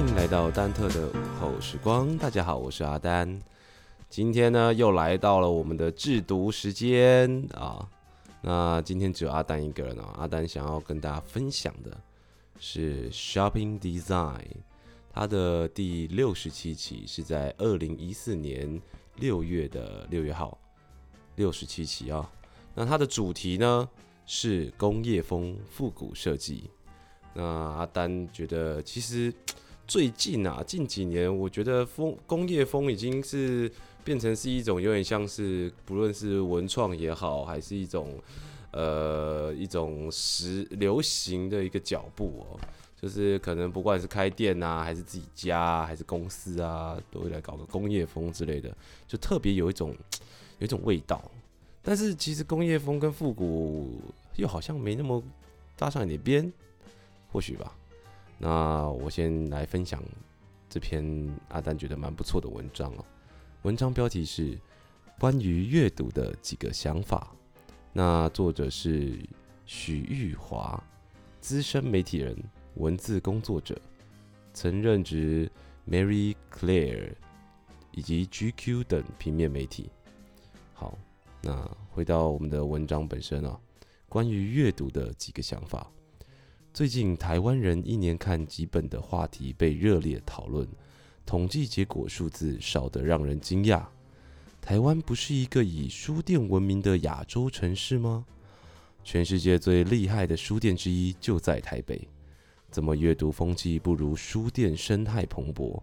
欢迎来到丹特的午后时光。大家好，我是阿丹。今天呢，又来到了我们的制毒时间啊。那今天只有阿丹一个人哦。阿丹想要跟大家分享的是 Shopping Design，它的第六十七期是在二零一四年六月的六月号，六十七期啊。那它的主题呢是工业风复古设计。那阿丹觉得，其实最近啊，近几年，我觉得风工业风已经是变成是一种有点像是，不论是文创也好，还是一种呃一种时流行的一个脚步哦，就是可能不管是开店啊，还是自己家，还是公司啊，都会来搞个工业风之类的，就特别有一种有一种味道。但是其实工业风跟复古又好像没那么搭上一点边。或许吧，那我先来分享这篇阿丹觉得蛮不错的文章哦。文章标题是关于阅读的几个想法。那作者是许玉华，资深媒体人、文字工作者，曾任职 Mary Claire 以及 GQ 等平面媒体。好，那回到我们的文章本身啊，关于阅读的几个想法。最近台湾人一年看几本的话题被热烈讨论，统计结果数字少得让人惊讶。台湾不是一个以书店闻名的亚洲城市吗？全世界最厉害的书店之一就在台北，怎么阅读风气不如书店生态蓬勃？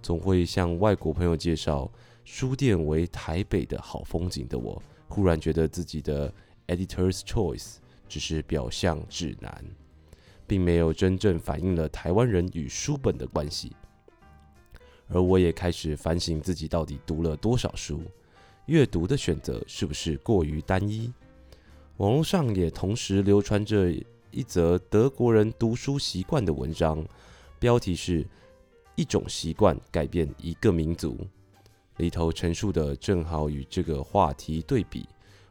总会向外国朋友介绍书店为台北的好风景的我，忽然觉得自己的 editor's choice 只是表象指南。并没有真正反映了台湾人与书本的关系，而我也开始反省自己到底读了多少书，阅读的选择是不是过于单一？网络上也同时流传着一则德国人读书习惯的文章，标题是“一种习惯改变一个民族”，里头陈述的正好与这个话题对比。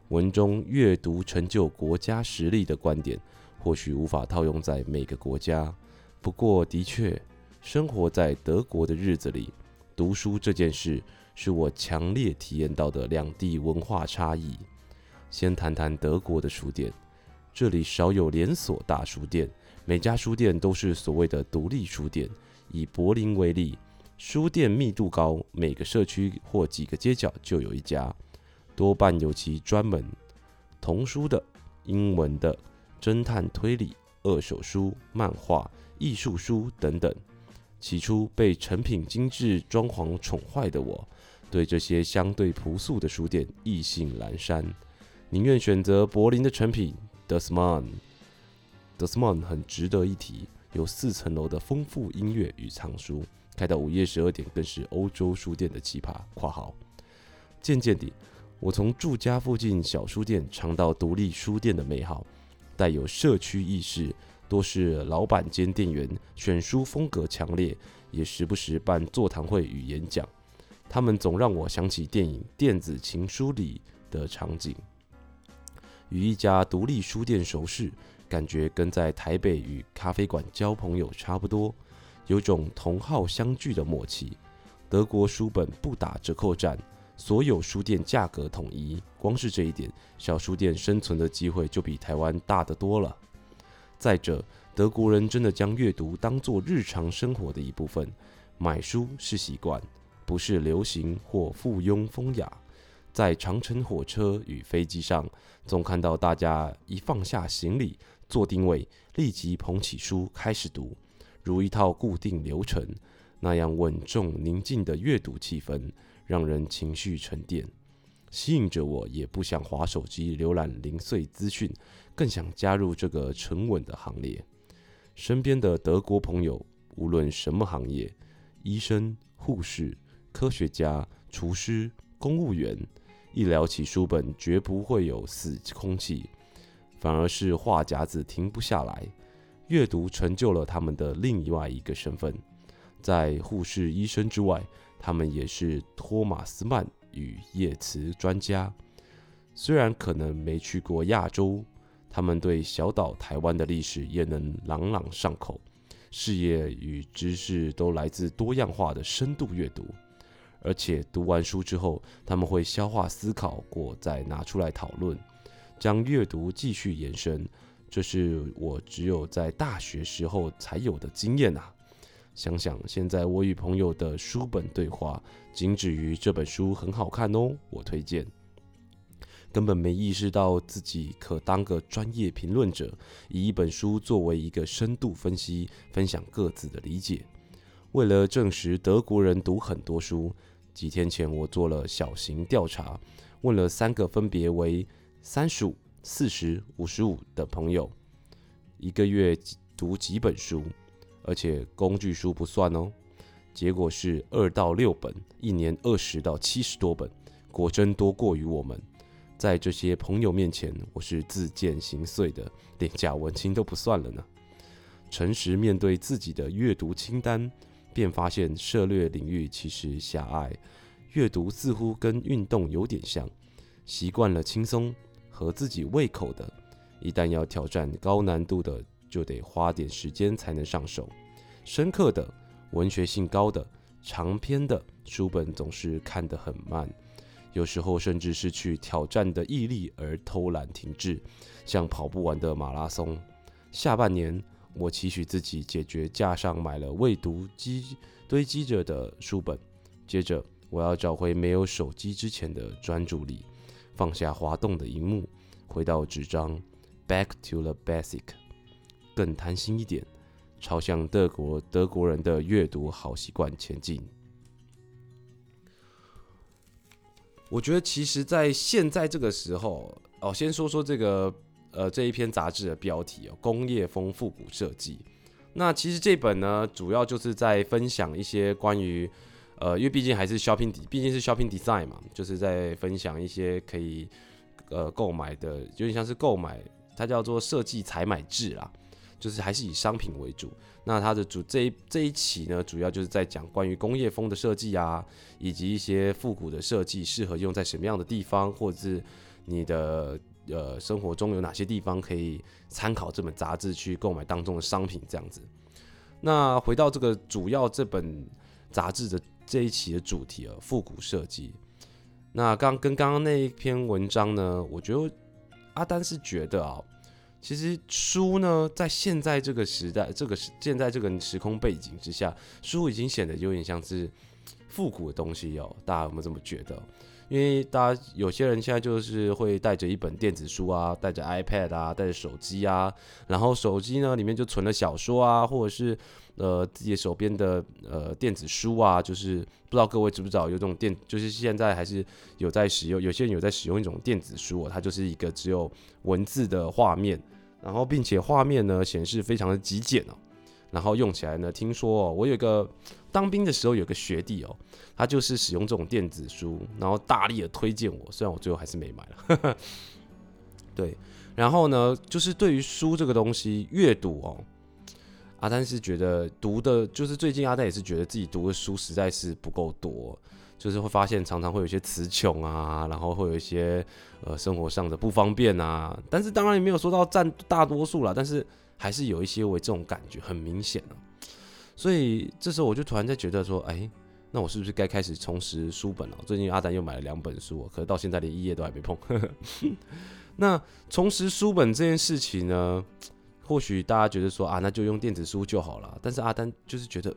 文中阅读成就国家实力的观点。或许无法套用在每个国家，不过的确，生活在德国的日子里，读书这件事是我强烈体验到的两地文化差异。先谈谈德国的书店，这里少有连锁大书店，每家书店都是所谓的独立书店。以柏林为例，书店密度高，每个社区或几个街角就有一家，多半有其专门童书的、英文的。侦探推理、二手书、漫画、艺术书等等。起初被成品精致装潢宠坏的我，对这些相对朴素的书店意兴阑珊，宁愿选择柏林的成品 d e s m a n d e s m a n 很值得一提，有四层楼的丰富音乐与藏书，开到午夜十二点，更是欧洲书店的奇葩。括号。渐渐地，我从住家附近小书店尝到独立书店的美好。带有社区意识，多是老板兼店员，选书风格强烈，也时不时办座谈会与演讲。他们总让我想起电影《电子情书》里的场景。与一家独立书店熟识，感觉跟在台北与咖啡馆交朋友差不多，有种同好相聚的默契。德国书本不打折扣战。所有书店价格统一，光是这一点，小书店生存的机会就比台湾大得多了。再者，德国人真的将阅读当作日常生活的一部分，买书是习惯，不是流行或附庸风雅。在长城火车与飞机上，总看到大家一放下行李，坐定位，立即捧起书开始读，如一套固定流程，那样稳重宁静的阅读气氛。让人情绪沉淀，吸引着我，也不想划手机浏览零碎资讯，更想加入这个沉稳的行列。身边的德国朋友，无论什么行业，医生、护士、科学家、厨师、公务员，一聊起书本，绝不会有死空气，反而是话匣子停不下来。阅读成就了他们的另外一个身份，在护士、医生之外。他们也是托马斯曼与叶茨专家，虽然可能没去过亚洲，他们对小岛台湾的历史也能朗朗上口，视野与知识都来自多样化的深度阅读，而且读完书之后，他们会消化思考过，再拿出来讨论，将阅读继续延伸。这是我只有在大学时候才有的经验啊！想想现在我与朋友的书本对话，仅止于这本书很好看哦，我推荐。根本没意识到自己可当个专业评论者，以一本书作为一个深度分析，分享各自的理解。为了证实德国人读很多书，几天前我做了小型调查，问了三个分别为三十五、四十、五十五的朋友，一个月读几本书，而且工具书不算哦。结果是二到六本，一年二十到七十多本，果真多过于我们。在这些朋友面前，我是自荐形碎的，连假文青都不算了呢。诚实面对自己的阅读清单，便发现涉猎领域其实狭隘。阅读似乎跟运动有点像，习惯了轻松和自己胃口的，一旦要挑战高难度的，就得花点时间才能上手。深刻的、文学性高的、长篇的书本总是看得很慢。有时候甚至失去挑战的毅力而偷懒停滞，像跑不完的马拉松。下半年，我期许自己解决架上买了未读积堆积着的书本。接着，我要找回没有手机之前的专注力，放下滑动的荧幕，回到纸张，Back to the basic，更贪心一点，朝向德国德国人的阅读好习惯前进。我觉得其实，在现在这个时候，哦，先说说这个，呃，这一篇杂志的标题哦，工业风复古设计。那其实这本呢，主要就是在分享一些关于，呃，因为毕竟还是 shopping，毕竟是 shopping design 嘛，就是在分享一些可以，呃，购买的，有点像是购买，它叫做设计采买制啦。就是还是以商品为主，那它的主这一这一期呢，主要就是在讲关于工业风的设计啊，以及一些复古的设计适合用在什么样的地方，或者是你的呃生活中有哪些地方可以参考这本杂志去购买当中的商品这样子。那回到这个主要这本杂志的这一期的主题啊，复古设计。那刚跟刚刚那一篇文章呢，我觉得阿丹是觉得啊。其实书呢，在现在这个时代，这个现在这个时空背景之下，书已经显得有点像是复古的东西哦。大家有没有这么觉得？因为大家有些人现在就是会带着一本电子书啊，带着 iPad 啊，带着手机啊，然后手机呢里面就存了小说啊，或者是呃自己手边的呃电子书啊，就是不知道各位知不知道有这种电，就是现在还是有在使用，有些人有在使用一种电子书，它就是一个只有文字的画面。然后，并且画面呢显示非常的极简哦。然后用起来呢，听说哦，我有个当兵的时候有个学弟哦，他就是使用这种电子书，然后大力的推荐我，虽然我最后还是没买了。对，然后呢，就是对于书这个东西，阅读哦，阿丹是觉得读的，就是最近阿丹也是觉得自己读的书实在是不够多。就是会发现常常会有一些词穷啊，然后会有一些呃生活上的不方便啊，但是当然也没有说到占大多数了，但是还是有一些为这种感觉很明显啊。所以这时候我就突然在觉得说，哎，那我是不是该开始重拾书本了？最近阿丹又买了两本书，可是到现在连一页都还没碰。那重拾书本这件事情呢，或许大家觉得说啊，那就用电子书就好了，但是阿丹就是觉得。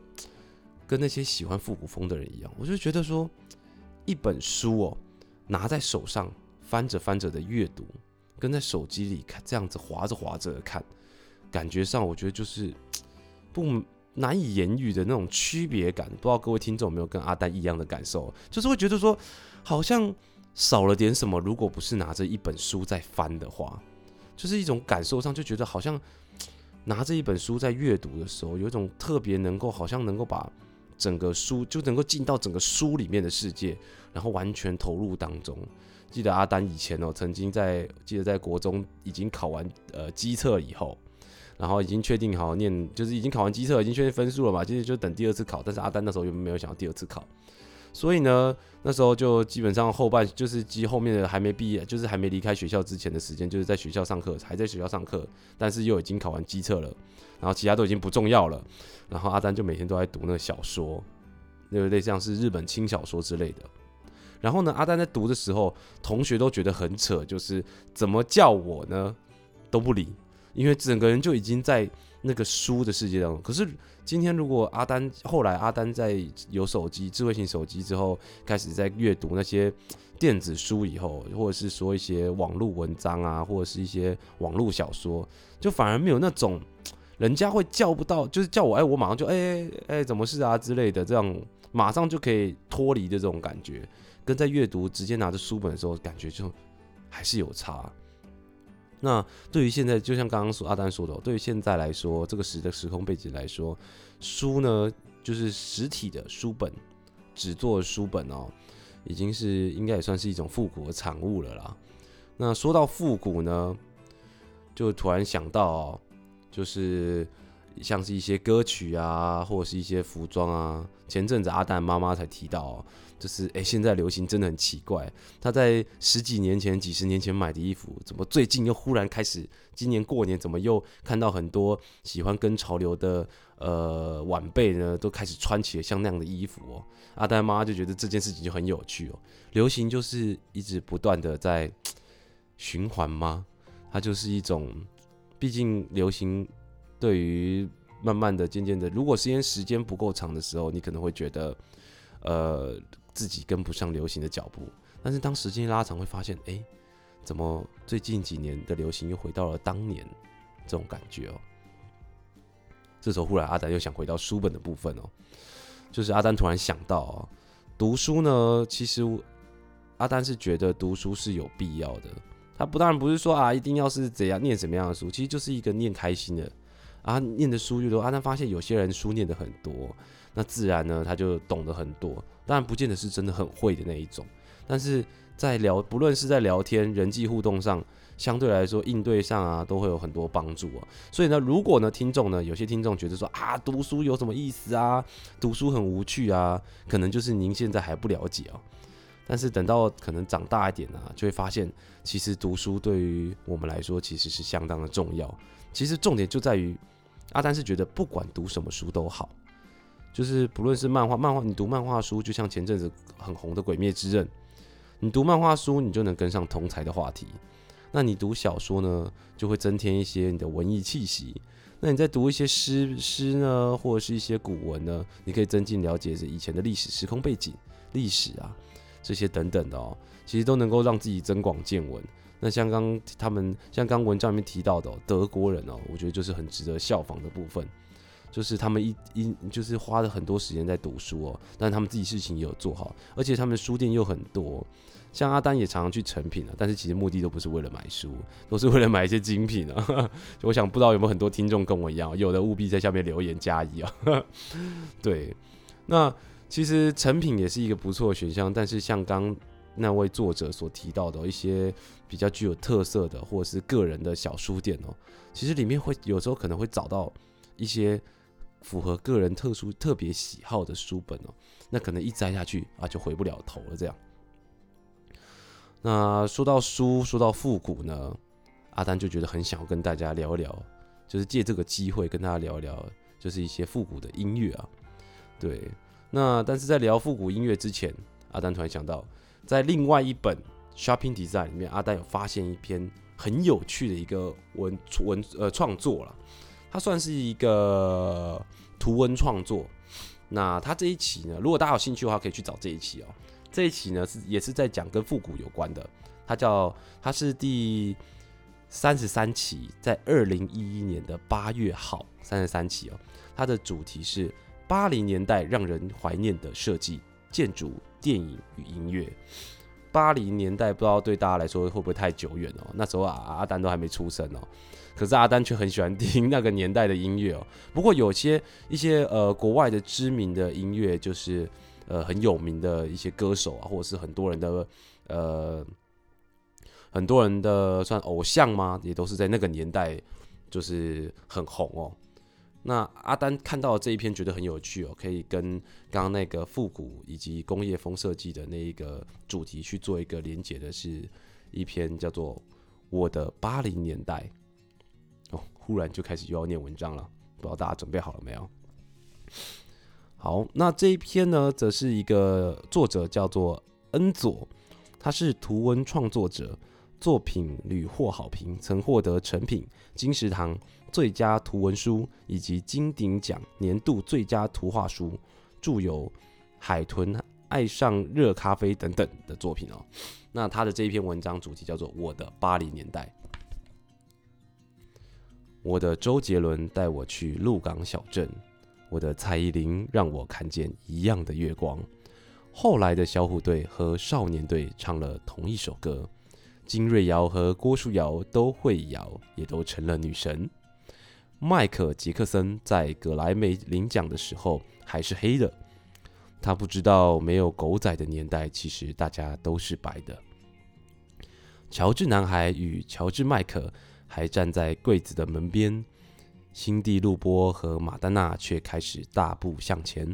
跟那些喜欢复古风的人一样，我就觉得说，一本书哦，拿在手上翻着翻着的阅读，跟在手机里看这样子划着划着的看，感觉上我觉得就是不难以言喻的那种区别感。不知道各位听众有没有跟阿丹一样的感受？就是会觉得说，好像少了点什么。如果不是拿着一本书在翻的话，就是一种感受上就觉得好像 拿着一本书在阅读的时候，有一种特别能够好像能够把。整个书就能够进到整个书里面的世界，然后完全投入当中。记得阿丹以前哦，曾经在记得在国中已经考完呃基测以后，然后已经确定好念，就是已经考完基测，已经确定分数了嘛，其实就等第二次考。但是阿丹那时候又没有想到第二次考，所以呢，那时候就基本上后半就是基后面的还没毕业，就是还没离开学校之前的时间，就是在学校上课，还在学校上课，但是又已经考完机测了，然后其他都已经不重要了。然后阿丹就每天都在读那个小说，那个类像是日本轻小说之类的。然后呢，阿丹在读的时候，同学都觉得很扯，就是怎么叫我呢都不理，因为整个人就已经在那个书的世界当中。可是今天如果阿丹后来阿丹在有手机、智慧型手机之后，开始在阅读那些电子书以后，或者是说一些网络文章啊，或者是一些网络小说，就反而没有那种人家会叫不到，就是叫我哎，我马上就哎哎怎么是啊之类的，这样马上就可以脱离的这种感觉。跟在阅读直接拿着书本的时候，感觉就还是有差。那对于现在，就像刚刚说阿丹说的，对于现在来说，这个时的时空背景来说，书呢，就是实体的书本，纸做的书本哦，已经是应该也算是一种复古的产物了啦。那说到复古呢，就突然想到，就是像是一些歌曲啊，或者是一些服装啊，前阵子阿丹妈妈才提到。就是哎，现在流行真的很奇怪。他在十几年前、几十年前买的衣服，怎么最近又忽然开始？今年过年怎么又看到很多喜欢跟潮流的呃晚辈呢，都开始穿起了像那样的衣服哦？阿丹妈就觉得这件事情就很有趣哦。流行就是一直不断的在循环吗？它就是一种，毕竟流行对于慢慢的、渐渐的，如果时间时间不够长的时候，你可能会觉得呃。自己跟不上流行的脚步，但是当时间拉长，会发现，哎，怎么最近几年的流行又回到了当年这种感觉哦？这时候忽然阿丹又想回到书本的部分哦，就是阿丹突然想到哦，读书呢，其实阿丹是觉得读书是有必要的。他不当然不是说啊，一定要是怎样念什么样的书，其实就是一个念开心的啊，念的书越多，阿丹发现有些人书念的很多。那自然呢，他就懂得很多，当然不见得是真的很会的那一种，但是在聊，不论是在聊天、人际互动上，相对来说应对上啊，都会有很多帮助啊。所以呢，如果呢，听众呢，有些听众觉得说啊，读书有什么意思啊？读书很无趣啊，可能就是您现在还不了解哦。但是等到可能长大一点呢，就会发现，其实读书对于我们来说其实是相当的重要。其实重点就在于，阿丹是觉得不管读什么书都好。就是不论是漫画，漫画你读漫画书，就像前阵子很红的《鬼灭之刃》，你读漫画书，你就能跟上同才的话题。那你读小说呢，就会增添一些你的文艺气息。那你在读一些诗诗呢，或者是一些古文呢，你可以增进了解以前的历史时空背景、历史啊这些等等的哦，其实都能够让自己增广见闻。那像刚他们像刚文章里面提到的德国人哦，我觉得就是很值得效仿的部分。就是他们一一就是花了很多时间在读书哦，但他们自己事情也有做好，而且他们书店又很多，像阿丹也常常去成品啊，但是其实目的都不是为了买书，都是为了买一些精品啊。我想不知道有没有很多听众跟我一样，有的务必在下面留言加一啊。对，那其实成品也是一个不错的选项，但是像刚那位作者所提到的一些比较具有特色的或者是个人的小书店哦，其实里面会有时候可能会找到一些。符合个人特殊特别喜好的书本哦，那可能一摘下去啊就回不了头了。这样，那说到书，说到复古呢，阿丹就觉得很想要跟大家聊一聊，就是借这个机会跟大家聊一聊，就是一些复古的音乐啊。对，那但是在聊复古音乐之前，阿丹突然想到，在另外一本 Shopping Design 里面，阿丹有发现一篇很有趣的一个文文呃创作了。它算是一个图文创作。那它这一期呢，如果大家有兴趣的话，可以去找这一期哦。这一期呢是也是在讲跟复古有关的。它叫它是第三十三期，在二零一一年的八月号，三十三期哦。它的主题是八零年代让人怀念的设计、建筑、电影与音乐。八零年代不知道对大家来说会不会太久远哦？那时候啊，阿丹都还没出生哦。可是阿丹却很喜欢听那个年代的音乐哦。不过有些一些呃国外的知名的音乐，就是呃很有名的一些歌手啊，或者是很多人的呃很多人的算偶像吗？也都是在那个年代就是很红哦。那阿丹看到这一篇觉得很有趣哦，可以跟刚刚那个复古以及工业风设计的那一个主题去做一个连结的，是一篇叫做《我的八零年代》哦。忽然就开始又要念文章了，不知道大家准备好了没有？好，那这一篇呢，则是一个作者叫做恩佐，他是图文创作者，作品屡获好评，曾获得成品金石堂。最佳图文书以及金鼎奖年度最佳图画书，著有《海豚爱上热咖啡》等等的作品哦。那他的这一篇文章主题叫做《我的八零年代》。我的周杰伦带我去鹿港小镇，我的蔡依林让我看见一样的月光。后来的小虎队和少年队唱了同一首歌，金瑞瑶和郭书瑶都会摇，也都成了女神。迈克·杰克森在格莱美领奖的时候还是黑的，他不知道没有狗仔的年代，其实大家都是白的。乔治男孩与乔治麦克还站在柜子的门边，辛蒂·路波和马丹娜却开始大步向前。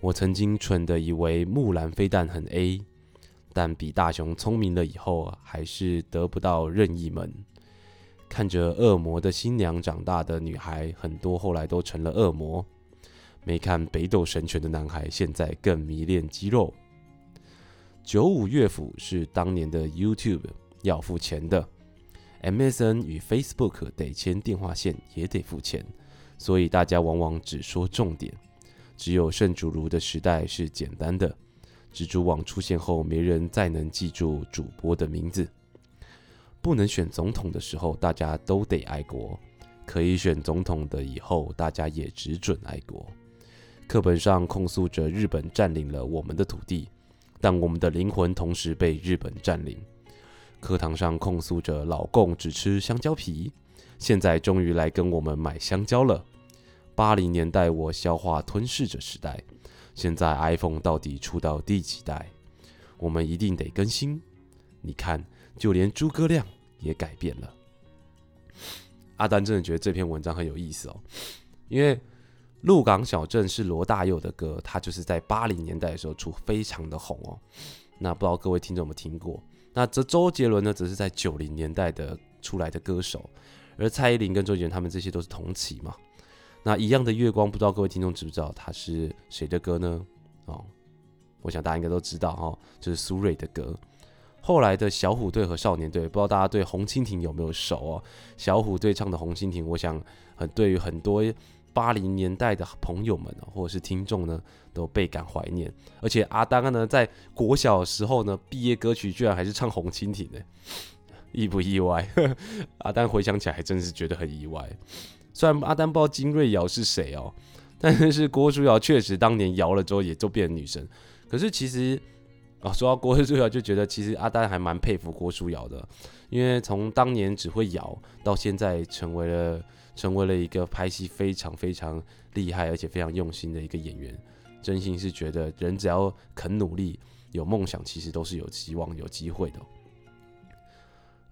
我曾经蠢的以为木兰飞弹很 A，但比大雄聪明了以后，还是得不到任意门。看着恶魔的新娘长大的女孩，很多后来都成了恶魔。没看北斗神拳的男孩，现在更迷恋肌肉。九五乐府是当年的 YouTube 要付钱的，MSN 与 Facebook 得牵电话线也得付钱，所以大家往往只说重点。只有圣主如的时代是简单的，蜘蛛网出现后，没人再能记住主播的名字。不能选总统的时候，大家都得爱国；可以选总统的以后，大家也只准爱国。课本上控诉着日本占领了我们的土地，但我们的灵魂同时被日本占领。课堂上控诉着老共只吃香蕉皮，现在终于来跟我们买香蕉了。八零年代我消化吞噬着时代，现在 iPhone 到底出到第几代？我们一定得更新。你看，就连诸葛亮。也改变了。阿丹真的觉得这篇文章很有意思哦，因为《鹿港小镇》是罗大佑的歌，他就是在八零年代的时候出，非常的红哦。那不知道各位听众有没有听过？那这周杰伦呢，则是在九零年代的出来的歌手，而蔡依林跟周杰伦他们这些都是同期嘛。那一样的月光，不知道各位听众知不知道他是谁的歌呢？哦，我想大家应该都知道哈，就是苏芮的歌。后来的小虎队和少年队，不知道大家对红蜻蜓有没有熟哦？小虎队唱的红蜻蜓，我想很对于很多八零年代的朋友们或者是听众呢，都倍感怀念。而且阿丹呢，在国小时候呢，毕业歌曲居然还是唱红蜻蜓的，意不意外？阿丹回想起来还真是觉得很意外。虽然阿丹不知道金瑞瑶是谁哦，但是郭书瑶确实当年摇了之后也就变成女神。可是其实。啊，说到郭书瑶，就觉得其实阿丹还蛮佩服郭书瑶的，因为从当年只会摇，到现在成为了成为了一个拍戏非常非常厉害而且非常用心的一个演员。真心是觉得人只要肯努力，有梦想，其实都是有希望、有机会的。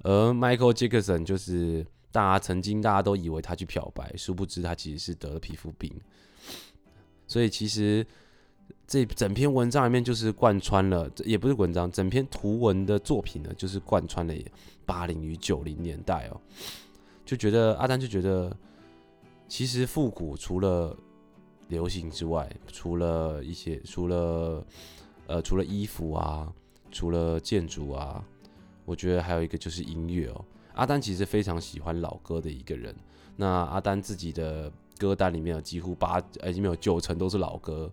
而 Michael Jackson 就是大家曾经大家都以为他去漂白，殊不知他其实是得了皮肤病，所以其实。这整篇文章里面就是贯穿了，也不是文章，整篇图文的作品呢，就是贯穿了八零与九零年代哦。就觉得阿丹就觉得，其实复古除了流行之外，除了一些，除了呃，除了衣服啊，除了建筑啊，我觉得还有一个就是音乐哦。阿丹其实非常喜欢老歌的一个人。那阿丹自己的歌单里面有几乎八呃，已经有九成都是老歌。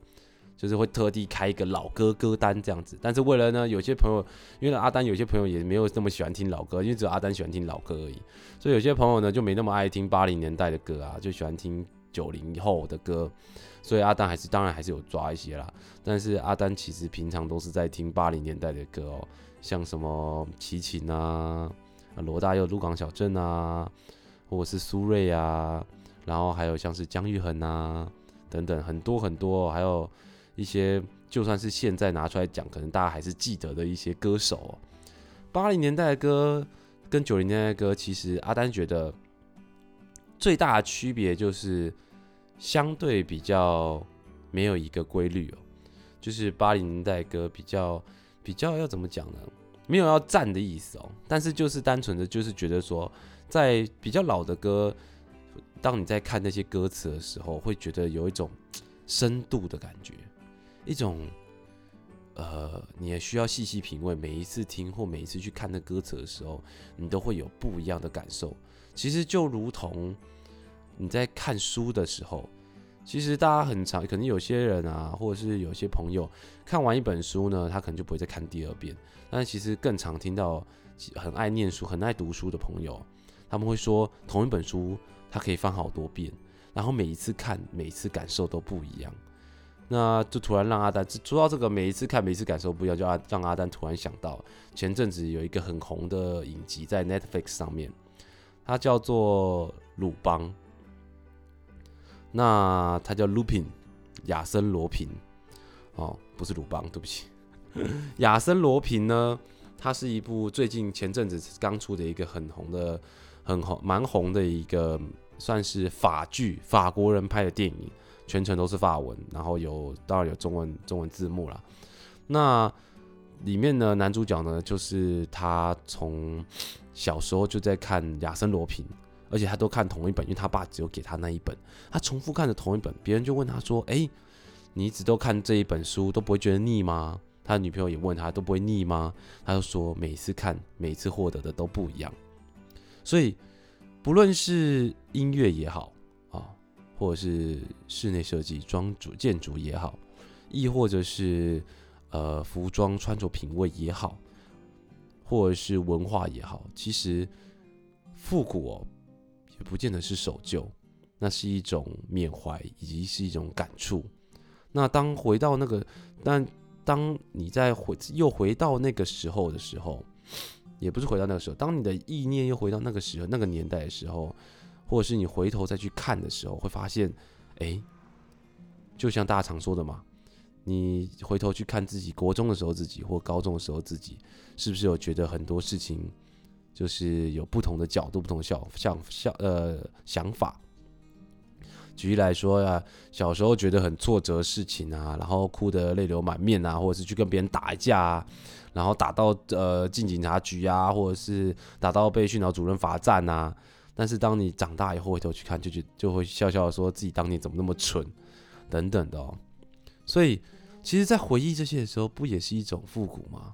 就是会特地开一个老歌歌单这样子，但是为了呢，有些朋友，因为阿丹有些朋友也没有那么喜欢听老歌，因为只有阿丹喜欢听老歌而已，所以有些朋友呢就没那么爱听八零年代的歌啊，就喜欢听九零后的歌，所以阿丹还是当然还是有抓一些啦。但是阿丹其实平常都是在听八零年代的歌哦，像什么齐秦啊、罗大佑《鹿港小镇》啊，或者是苏芮啊，然后还有像是姜育恒啊等等很多很多，还有。一些就算是现在拿出来讲，可能大家还是记得的一些歌手。八零年代的歌跟九零年代的歌，其实阿丹觉得最大的区别就是相对比较没有一个规律哦，就是八零年代歌比较比较要怎么讲呢？没有要赞的意思哦，但是就是单纯的就是觉得说，在比较老的歌，当你在看那些歌词的时候，会觉得有一种深度的感觉，一种呃，你也需要细细品味，每一次听或每一次去看那歌词的时候，你都会有不一样的感受。其实就如同。你在看书的时候，其实大家很常，可能有些人啊，或者是有些朋友看完一本书呢，他可能就不会再看第二遍。但其实更常听到很爱念书、很爱读书的朋友，他们会说同一本书他可以翻好多遍，然后每一次看、每一次感受都不一样。那就突然让阿丹说到这个，每一次看、每一次感受不一样，就阿让阿丹突然想到前阵子有一个很红的影集在 Netflix 上面，它叫做《鲁邦》。那他叫 Lupin，亚森罗平，哦，不是鲁邦，对不起。亚森罗平呢，它是一部最近前阵子刚出的一个很红的、很红、蛮红的一个，算是法剧，法国人拍的电影，全程都是法文，然后有当然有中文中文字幕了。那里面呢，男主角呢，就是他从小时候就在看亚森罗平。而且他都看同一本，因为他爸只有给他那一本，他重复看着同一本。别人就问他说：“哎，你一直都看这一本书，都不会觉得腻吗？”他的女朋友也问他：“都不会腻吗？”他就说：“每次看，每次获得的都不一样。”所以，不论是音乐也好，或者是室内设计、装主、建筑也好，亦或者是呃服装穿着品味也好，或者是文化也好，其实复古哦。也不见得是守旧，那是一种缅怀，以及是一种感触。那当回到那个，但当你在回又回到那个时候的时候，也不是回到那个时候，当你的意念又回到那个时候、那个年代的时候，或者是你回头再去看的时候，会发现，哎，就像大家常说的嘛，你回头去看自己国中的时候自己，或高中的时候自己，是不是有觉得很多事情？就是有不同的角度、不同的想、想、想呃想法。举例来说呀，小时候觉得很挫折事情啊，然后哭得泪流满面啊，或者是去跟别人打一架啊，然后打到呃进警察局啊，或者是打到被训导主任罚站啊。但是当你长大以后回头去看，就觉就会笑笑的说自己当年怎么那么蠢等等的哦。所以，其实，在回忆这些的时候，不也是一种复古吗？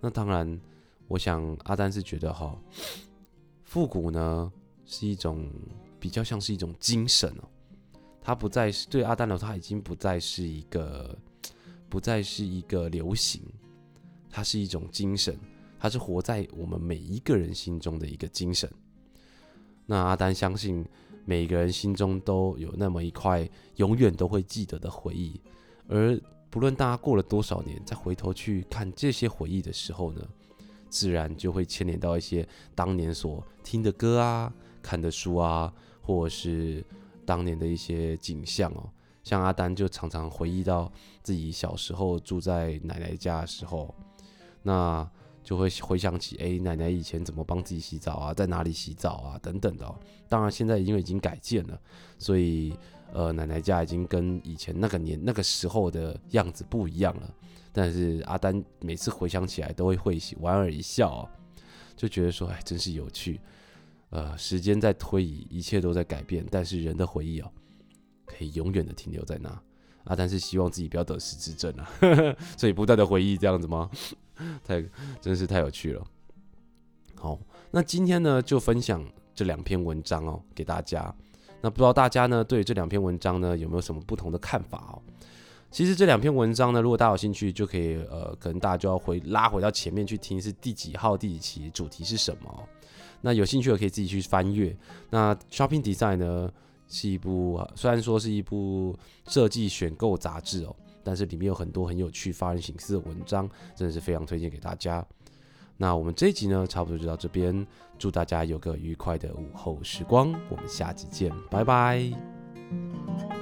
那当然。我想阿丹是觉得哈，复古呢是一种比较像是一种精神哦，它不再是对阿丹来说，它已经不再是一个，不再是一个流行，它是一种精神，它是活在我们每一个人心中的一个精神。那阿丹相信每个人心中都有那么一块永远都会记得的回忆，而不论大家过了多少年，再回头去看这些回忆的时候呢？自然就会牵连到一些当年所听的歌啊、看的书啊，或者是当年的一些景象哦。像阿丹就常常回忆到自己小时候住在奶奶家的时候，那就会回想起哎，奶奶以前怎么帮自己洗澡啊，在哪里洗澡啊等等的。当然现在因为已经改建了，所以呃，奶奶家已经跟以前那个年那个时候的样子不一样了。但是阿丹每次回想起来都会会喜莞尔一笑，就觉得说，哎，真是有趣。呃，时间在推移，一切都在改变，但是人的回忆哦，可以永远的停留在那。阿丹是希望自己不要得失之症啊，所以不断的回忆这样子吗？太真是太有趣了。好，那今天呢就分享这两篇文章哦给大家。那不知道大家呢对这两篇文章呢有没有什么不同的看法哦？其实这两篇文章呢，如果大家有兴趣，就可以呃，可能大家就要回拉回到前面去听，是第几号、第几期，主题是什么？那有兴趣的可以自己去翻阅。那 Shopping Design 呢，是一部虽然说是一部设计选购杂志哦，但是里面有很多很有趣、发人省思的文章，真的是非常推荐给大家。那我们这一集呢，差不多就到这边，祝大家有个愉快的午后时光，我们下集见，拜拜。